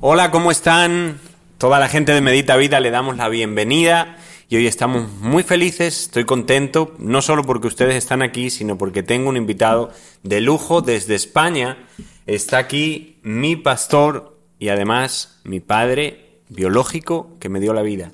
Hola, ¿cómo están? Toda la gente de Medita Vida le damos la bienvenida y hoy estamos muy felices, estoy contento, no solo porque ustedes están aquí, sino porque tengo un invitado de lujo desde España. Está aquí mi pastor y además mi padre biológico que me dio la vida.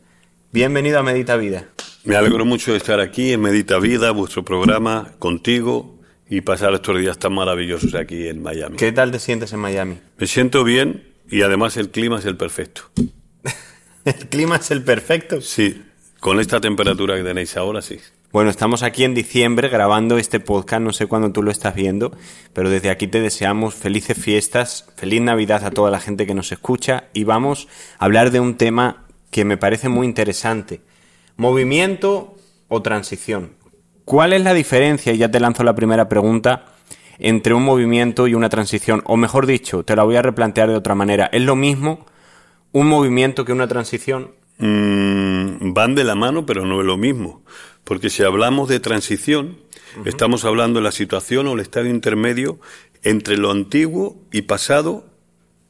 Bienvenido a Medita Vida. Me alegro mucho de estar aquí en Medita Vida, vuestro programa, contigo y pasar estos días tan maravillosos aquí en Miami. ¿Qué tal te sientes en Miami? Me siento bien y además el clima es el perfecto. ¿El clima es el perfecto? Sí, con esta temperatura que tenéis ahora, sí. Bueno, estamos aquí en diciembre grabando este podcast, no sé cuándo tú lo estás viendo, pero desde aquí te deseamos felices fiestas, feliz Navidad a toda la gente que nos escucha y vamos a hablar de un tema que me parece muy interesante. Movimiento o transición. ¿Cuál es la diferencia? Y ya te lanzo la primera pregunta entre un movimiento y una transición. O mejor dicho, te la voy a replantear de otra manera. ¿Es lo mismo un movimiento que una transición? Mm, van de la mano, pero no es lo mismo. Porque si hablamos de transición, estamos hablando de la situación o el estado intermedio entre lo antiguo y pasado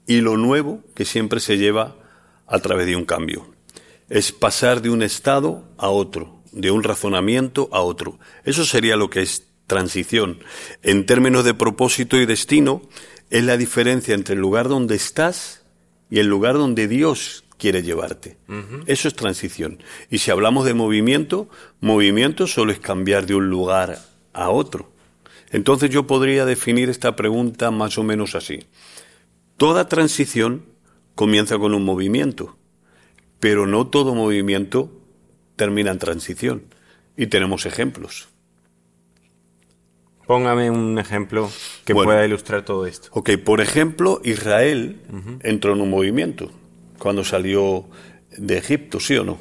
y lo nuevo que siempre se lleva a través de un cambio. Es pasar de un estado a otro, de un razonamiento a otro. Eso sería lo que es transición. En términos de propósito y destino, es la diferencia entre el lugar donde estás y el lugar donde Dios quiere llevarte. Eso es transición. Y si hablamos de movimiento, movimiento solo es cambiar de un lugar a otro. Entonces yo podría definir esta pregunta más o menos así. Toda transición comienza con un movimiento, pero no todo movimiento termina en transición. Y tenemos ejemplos. Póngame un ejemplo que pueda ilustrar todo esto. Ok, por ejemplo, Israel entró en un movimiento cuando salió de Egipto, ¿sí o no?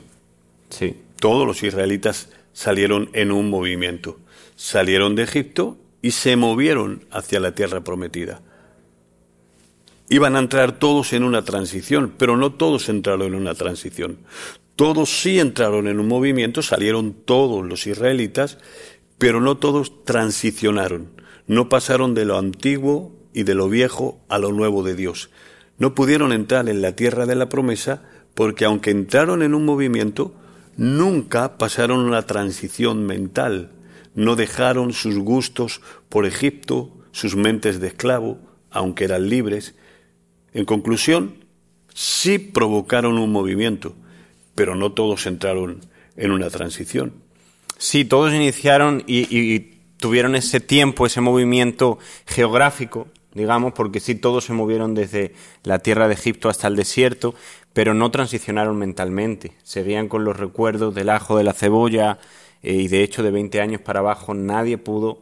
Sí. Todos los israelitas salieron en un movimiento. Salieron de Egipto y se movieron hacia la tierra prometida. Iban a entrar todos en una transición, pero no todos entraron en una transición. Todos sí entraron en un movimiento, salieron todos los israelitas pero no todos transicionaron, no pasaron de lo antiguo y de lo viejo a lo nuevo de Dios. No pudieron entrar en la tierra de la promesa porque aunque entraron en un movimiento, nunca pasaron una transición mental, no dejaron sus gustos por Egipto, sus mentes de esclavo, aunque eran libres. En conclusión, sí provocaron un movimiento, pero no todos entraron en una transición. Sí, todos iniciaron y, tuvieron ese tiempo, ese movimiento geográfico, digamos, porque sí todos se movieron desde la tierra de Egipto hasta el desierto, pero no transicionaron mentalmente. Seguían con los recuerdos del ajo, de la cebolla, eh, y de hecho de 20 años para abajo nadie pudo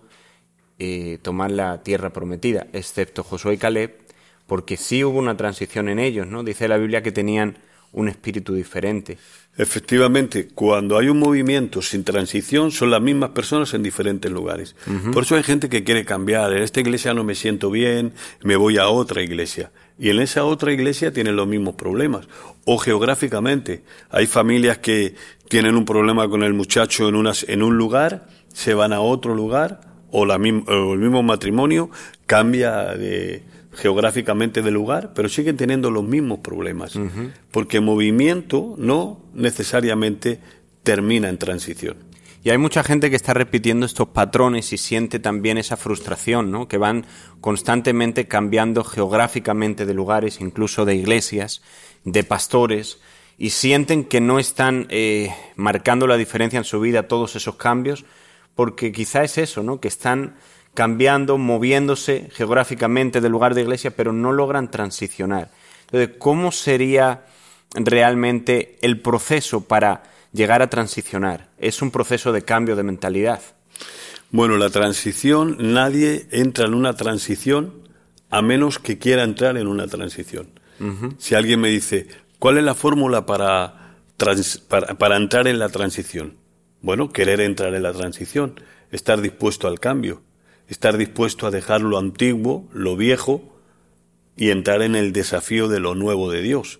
eh, tomar la tierra prometida, excepto Josué y Caleb, porque sí hubo una transición en ellos, ¿no? Dice la Biblia que tenían un espíritu diferente. Efectivamente, cuando hay un movimiento sin transición, son las mismas personas en diferentes lugares. Por eso hay gente que quiere cambiar. En esta iglesia no me siento bien, me voy a otra iglesia. Y en esa otra iglesia tienen los mismos problemas. O geográficamente, hay familias que tienen un problema con el muchacho en, unas, en un lugar, se van a otro lugar, o, la, o el mismo matrimonio cambia de, geográficamente del lugar, pero siguen teniendo los mismos problemas, porque movimiento no necesariamente termina en transición. Y hay mucha gente que está repitiendo estos patrones y siente también esa frustración, ¿no? Que van constantemente cambiando geográficamente de lugares, incluso de iglesias, de pastores, y sienten que no están eh, marcando la diferencia en su vida todos esos cambios, porque quizá es eso, ¿no? Que están cambiando, moviéndose geográficamente del lugar de iglesia, pero no logran transicionar. Entonces, ¿cómo sería realmente el proceso para llegar a transicionar? Es un proceso de cambio de mentalidad. Bueno, la transición, nadie entra en una transición a menos que quiera entrar en una transición. Si alguien me dice, ¿cuál es la fórmula para, para entrar en la transición? Bueno, querer entrar en la transición, estar dispuesto al cambio estar dispuesto a dejar lo antiguo, lo viejo, y entrar en el desafío de lo nuevo de Dios.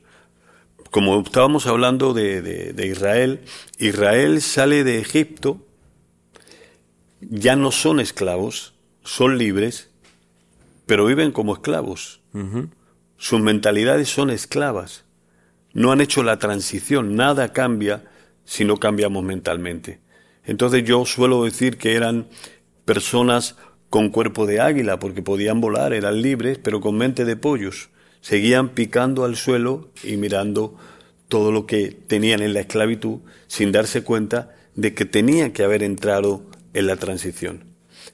Como estábamos hablando de, Israel, Israel sale de Egipto, ya no son esclavos, son libres, pero viven como esclavos. sus mentalidades son esclavas. No han hecho la transición, nada cambia si no cambiamos mentalmente. Entonces yo suelo decir que eran personas con cuerpo de águila, porque podían volar, eran libres, pero con mente de pollos. Seguían picando al suelo y mirando todo lo que tenían en la esclavitud sin darse cuenta de que tenía que haber entrado en la transición.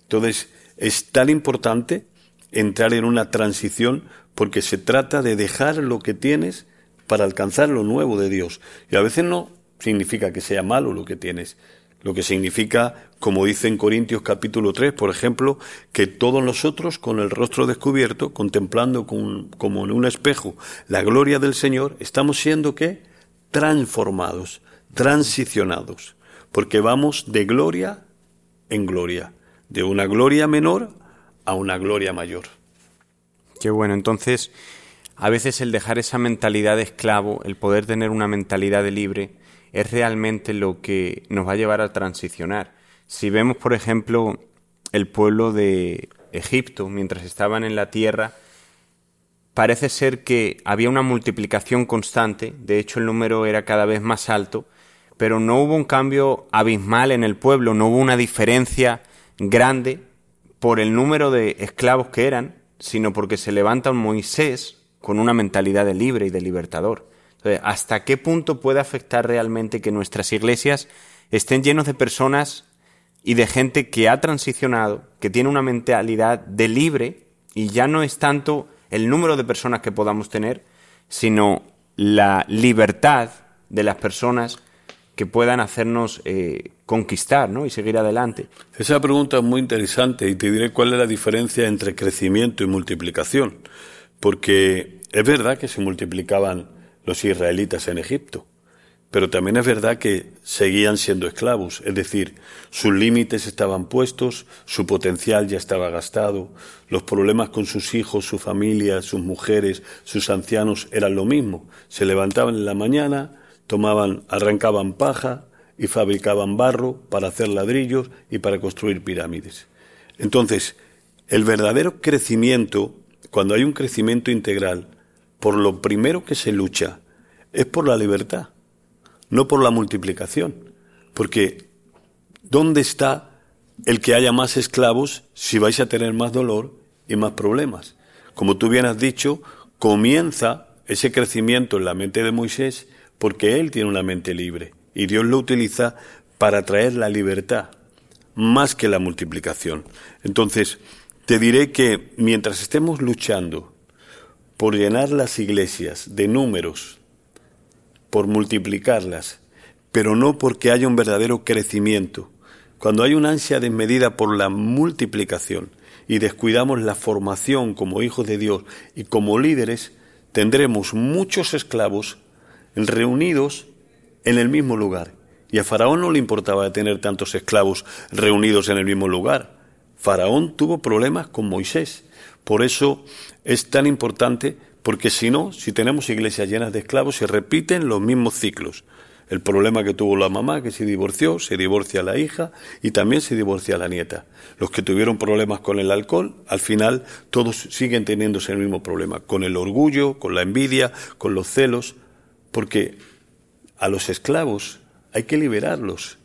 Entonces, es tan importante entrar en una transición porque se trata de dejar lo que tienes para alcanzar lo nuevo de Dios. Y a veces no significa que sea malo lo que tienes, lo que significa, como dice en Corintios capítulo 3, por ejemplo, que todos nosotros con el rostro descubierto, contemplando como en un espejo la gloria del Señor, estamos siendo qué? Transformados, transicionados, porque vamos de gloria en gloria, de una gloria menor a una gloria mayor. Qué bueno, entonces a veces el dejar esa mentalidad de esclavo, el poder tener una mentalidad de libre, es realmente lo que nos va a llevar a transicionar. Si vemos, por ejemplo, el pueblo de Egipto, mientras estaban en la tierra, parece ser que había una multiplicación constante, de hecho el número era cada vez más alto, pero no hubo un cambio abismal en el pueblo, no hubo una diferencia grande por el número de esclavos que eran, sino porque se levanta un Moisés con una mentalidad de libre y de libertador. ¿hasta qué punto puede afectar realmente que nuestras iglesias estén llenos de personas y de gente que ha transicionado, que tiene una mentalidad de libre y ya no es tanto el número de personas que podamos tener, sino la libertad de las personas que puedan hacernos eh, conquistar ¿no? y seguir adelante. Esa pregunta es muy interesante y te diré cuál es la diferencia entre crecimiento y multiplicación. Porque es verdad que se multiplicaban los israelitas en Egipto, pero también es verdad que seguían siendo esclavos, es decir, sus límites estaban puestos, su potencial ya estaba gastado, los problemas con sus hijos, su familia, sus mujeres, sus ancianos eran lo mismo. Se levantaban en la mañana, tomaban, arrancaban paja y fabricaban barro para hacer ladrillos y para construir pirámides. Entonces, el verdadero crecimiento, cuando hay un crecimiento integral, por lo primero que se lucha es por la libertad, no por la multiplicación. Porque, ¿dónde está el que haya más esclavos si vais a tener más dolor y más problemas? Como tú bien has dicho, comienza ese crecimiento en la mente de Moisés porque él tiene una mente libre y Dios lo utiliza para traer la libertad más que la multiplicación. Entonces, te diré que mientras estemos luchando por llenar las iglesias de números, por multiplicarlas, pero no porque haya un verdadero crecimiento, cuando hay una ansia desmedida por la multiplicación y descuidamos la formación como hijos de Dios y como líderes, tendremos muchos esclavos reunidos en el mismo lugar. Y a Faraón no le importaba tener tantos esclavos reunidos en el mismo lugar. Faraón tuvo problemas con Moisés. Por eso es tan importante, porque si no, si tenemos iglesias llenas de esclavos, se repiten los mismos ciclos. El problema que tuvo la mamá, que se divorció, se divorcia la hija y también se divorcia la nieta. Los que tuvieron problemas con el alcohol, al final todos siguen teniéndose el mismo problema, con el orgullo, con la envidia, con los celos porque a los esclavos hay que liberarlos,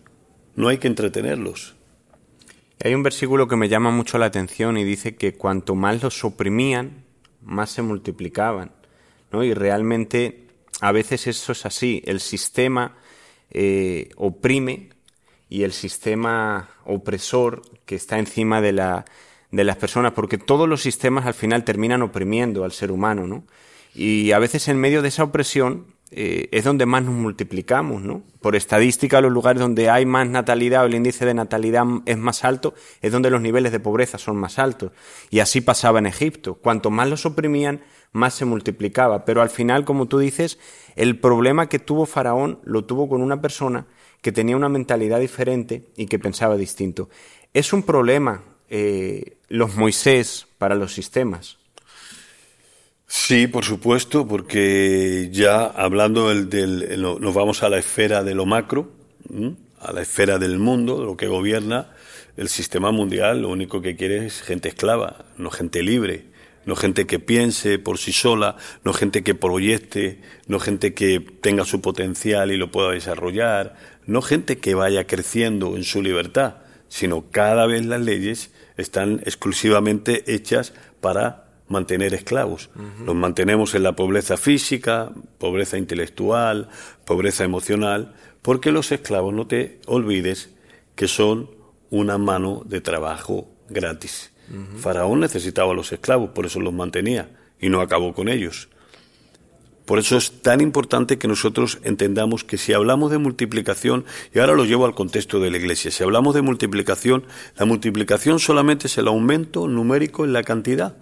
no hay que entretenerlos. Hay un versículo que me llama mucho la atención y dice que cuanto más los oprimían, más se multiplicaban. ¿no? Y realmente a veces eso es así. El sistema eh, oprime y el sistema opresor que está encima de, la, de las personas, porque todos los sistemas al final terminan oprimiendo al ser humano. ¿no? Y a veces en medio de esa opresión eh, es donde más nos multiplicamos, ¿no? Por estadística, los lugares donde hay más natalidad o el índice de natalidad es más alto, es donde los niveles de pobreza son más altos. Y así pasaba en Egipto. Cuanto más los oprimían, más se multiplicaba. Pero al final, como tú dices, el problema que tuvo Faraón lo tuvo con una persona que tenía una mentalidad diferente y que pensaba distinto. Es un problema eh, los Moisés para los sistemas. Sí, por supuesto, porque ya hablando del, nos vamos a la esfera de lo macro, a la esfera del mundo, lo que gobierna el sistema mundial, lo único que quiere es gente esclava, no gente libre. no gente que piense por sí sola, no gente que proyecte, no gente que tenga su potencial y lo pueda desarrollar, no gente que vaya creciendo en su libertad, sino cada vez las leyes están exclusivamente hechas para mantener esclavos. Los mantenemos en la pobreza física, pobreza intelectual, pobreza emocional, porque los esclavos, no te olvides, que son una mano de trabajo gratis. Faraón necesitaba a los esclavos, por eso los mantenía y no acabó con ellos. Por eso es tan importante que nosotros entendamos que si hablamos de multiplicación, y ahora lo llevo al contexto de la Iglesia, si hablamos de multiplicación, la multiplicación solamente es el aumento numérico en la cantidad,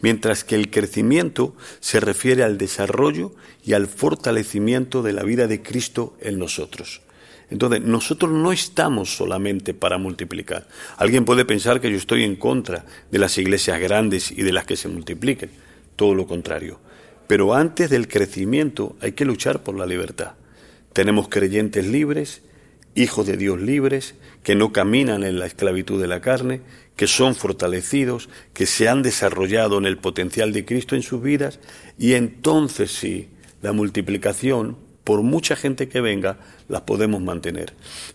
mientras que el crecimiento se refiere al desarrollo y al fortalecimiento de la vida de Cristo en nosotros. Entonces, nosotros no estamos solamente para multiplicar. Alguien puede pensar que yo estoy en contra de las iglesias grandes y de las que se multipliquen. Todo lo contrario. Pero antes del crecimiento hay que luchar por la libertad. Tenemos creyentes libres, hijos de Dios libres, que no caminan en la esclavitud de la carne, que son fortalecidos, que se han desarrollado en el potencial de Cristo en sus vidas, y entonces sí, la multiplicación por mucha gente que venga, las podemos mantener.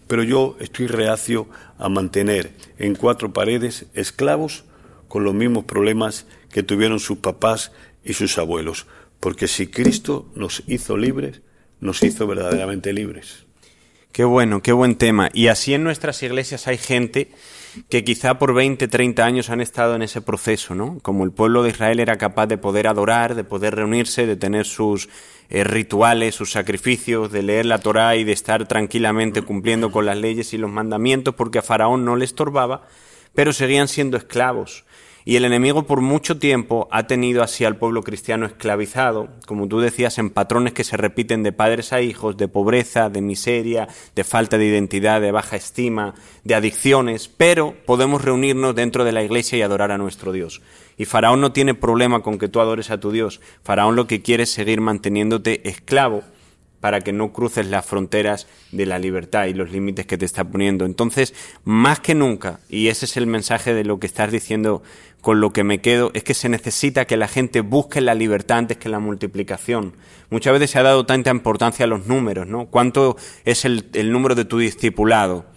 Pero yo estoy reacio a mantener en cuatro paredes esclavos con los mismos problemas que tuvieron sus papás y sus abuelos. Porque si Cristo nos hizo libres, nos hizo verdaderamente libres. Qué bueno, qué buen tema. Y así en nuestras iglesias hay gente que quizá por 20, 30 años han estado en ese proceso, ¿no? Como el pueblo de Israel era capaz de poder adorar, de poder reunirse, de tener sus eh, rituales, sus sacrificios, de leer la Torá y de estar tranquilamente cumpliendo con las leyes y los mandamientos porque a Faraón no le estorbaba, pero seguían siendo esclavos. Y el enemigo por mucho tiempo ha tenido así al pueblo cristiano esclavizado, como tú decías, en patrones que se repiten de padres a hijos, de pobreza, de miseria, de falta de identidad, de baja estima, de adicciones, pero podemos reunirnos dentro de la iglesia y adorar a nuestro Dios. Y Faraón no tiene problema con que tú adores a tu Dios. Faraón lo que quiere es seguir manteniéndote esclavo para que no cruces las fronteras de la libertad y los límites que te está poniendo. Entonces, más que nunca, y ese es el mensaje de lo que estás diciendo con lo que me quedo, es que se necesita que la gente busque la libertad antes que la multiplicación. Muchas veces se ha dado tanta importancia a los números, ¿no? ¿Cuánto es el, el número de tu discipulado?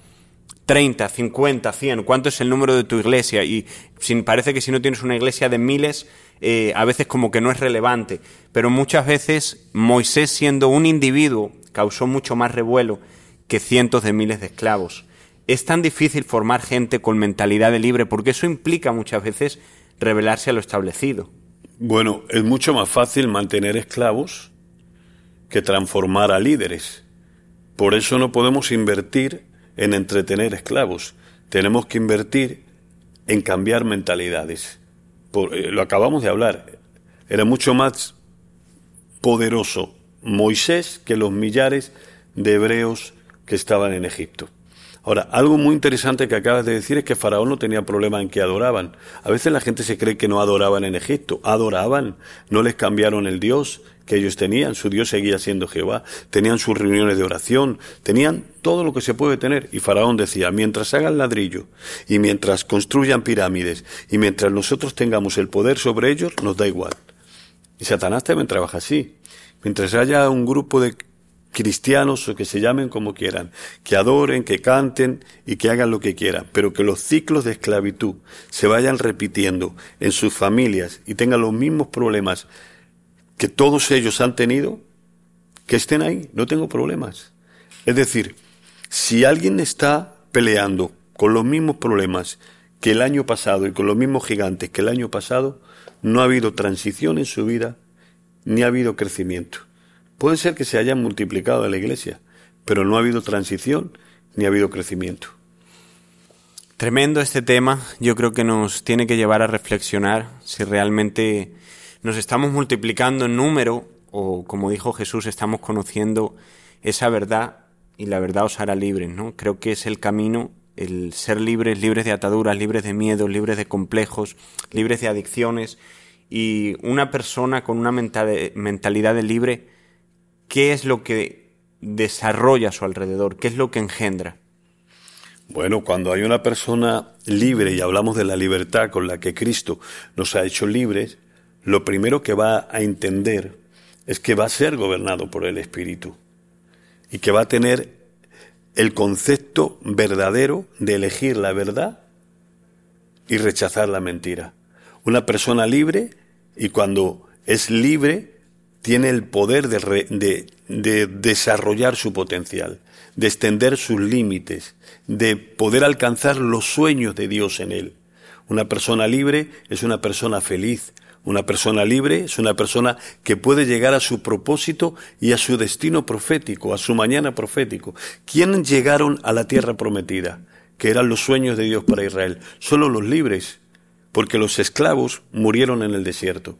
30, 50, 100, ¿cuánto es el número de tu iglesia? Y sin, parece que si no tienes una iglesia de miles, eh, a veces como que no es relevante. Pero muchas veces Moisés, siendo un individuo, causó mucho más revuelo que cientos de miles de esclavos. Es tan difícil formar gente con mentalidad de libre porque eso implica muchas veces rebelarse a lo establecido. Bueno, es mucho más fácil mantener esclavos que transformar a líderes. Por eso no podemos invertir en entretener esclavos. Tenemos que invertir en cambiar mentalidades. Eh, lo acabamos de hablar. Era mucho más poderoso Moisés que los millares de hebreos que estaban en Egipto. Ahora, algo muy interesante que acabas de decir es que Faraón no tenía problema en que adoraban. A veces la gente se cree que no adoraban en Egipto. Adoraban. No les cambiaron el Dios que ellos tenían. Su Dios seguía siendo Jehová. Tenían sus reuniones de oración. Tenían todo lo que se puede tener. Y Faraón decía, mientras hagan ladrillo y mientras construyan pirámides y mientras nosotros tengamos el poder sobre ellos, nos da igual. Y Satanás también trabaja así. Mientras haya un grupo de cristianos o que se llamen como quieran, que adoren, que canten y que hagan lo que quieran, pero que los ciclos de esclavitud se vayan repitiendo en sus familias y tengan los mismos problemas que todos ellos han tenido, que estén ahí, no tengo problemas. Es decir, si alguien está peleando con los mismos problemas que el año pasado y con los mismos gigantes que el año pasado, no ha habido transición en su vida, ni ha habido crecimiento. Puede ser que se hayan multiplicado la iglesia, pero no ha habido transición ni ha habido crecimiento. Tremendo este tema, yo creo que nos tiene que llevar a reflexionar si realmente nos estamos multiplicando en número o, como dijo Jesús, estamos conociendo esa verdad y la verdad os hará libres, ¿no? Creo que es el camino, el ser libres, libres de ataduras, libres de miedos, libres de complejos, libres de adicciones y una persona con una mentalidad de libre ¿qué es lo que desarrolla a su alrededor? ¿Qué es lo que engendra? Bueno, cuando hay una persona libre y hablamos de la libertad con la que Cristo nos ha hecho libres, lo primero que va a entender es que va a ser gobernado por el Espíritu y que va a tener el concepto verdadero de elegir la verdad y rechazar la mentira. Una persona libre y cuando es libre tiene el poder de, de, desarrollar su potencial, de extender sus límites, de poder alcanzar los sueños de Dios en él. Una persona libre es una persona feliz, una persona libre es una persona que puede llegar a su propósito y a su destino profético, a su mañana profético. ¿Quién llegaron a la tierra prometida? Que eran los sueños de Dios para Israel. Solo los libres, porque los esclavos murieron en el desierto.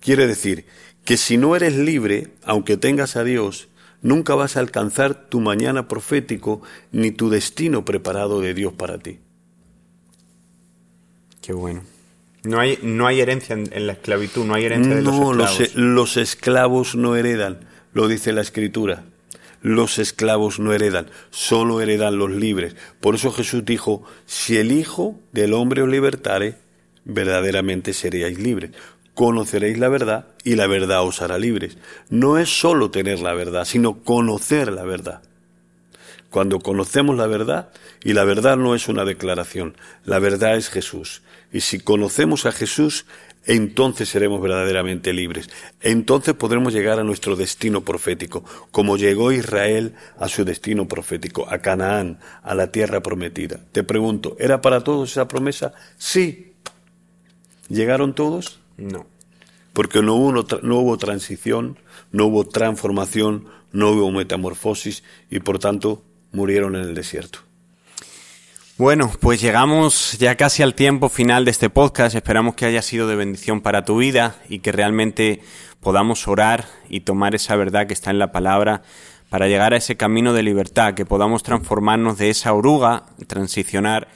Quiere decir que si no eres libre, aunque tengas a Dios, nunca vas a alcanzar tu mañana profético ni tu destino preparado de Dios para ti. Qué bueno. No hay, no hay herencia en, la esclavitud, no hay herencia de los esclavos. Los, los esclavos no heredan, lo dice la Escritura. Los esclavos no heredan, solo heredan los libres. Por eso Jesús dijo, si el Hijo del hombre os libertare, verdaderamente seréis libres conoceréis la verdad y la verdad os hará libres. No es solo tener la verdad, sino conocer la verdad. Cuando conocemos la verdad, y la verdad no es una declaración, la verdad es Jesús. Y si conocemos a Jesús, entonces seremos verdaderamente libres. Entonces podremos llegar a nuestro destino profético, como llegó Israel a su destino profético, a Canaán, a la tierra prometida. Te pregunto, ¿era para todos esa promesa? Sí. ¿Llegaron todos? No. Porque no hubo, no hubo transición, no hubo transformación, no hubo metamorfosis y por tanto murieron en el desierto. Bueno, pues llegamos ya casi al tiempo final de este podcast. Esperamos que haya sido de bendición para tu vida y que realmente podamos orar y tomar esa verdad que está en la palabra para llegar a ese camino de libertad, que podamos transformarnos de esa oruga, transicionar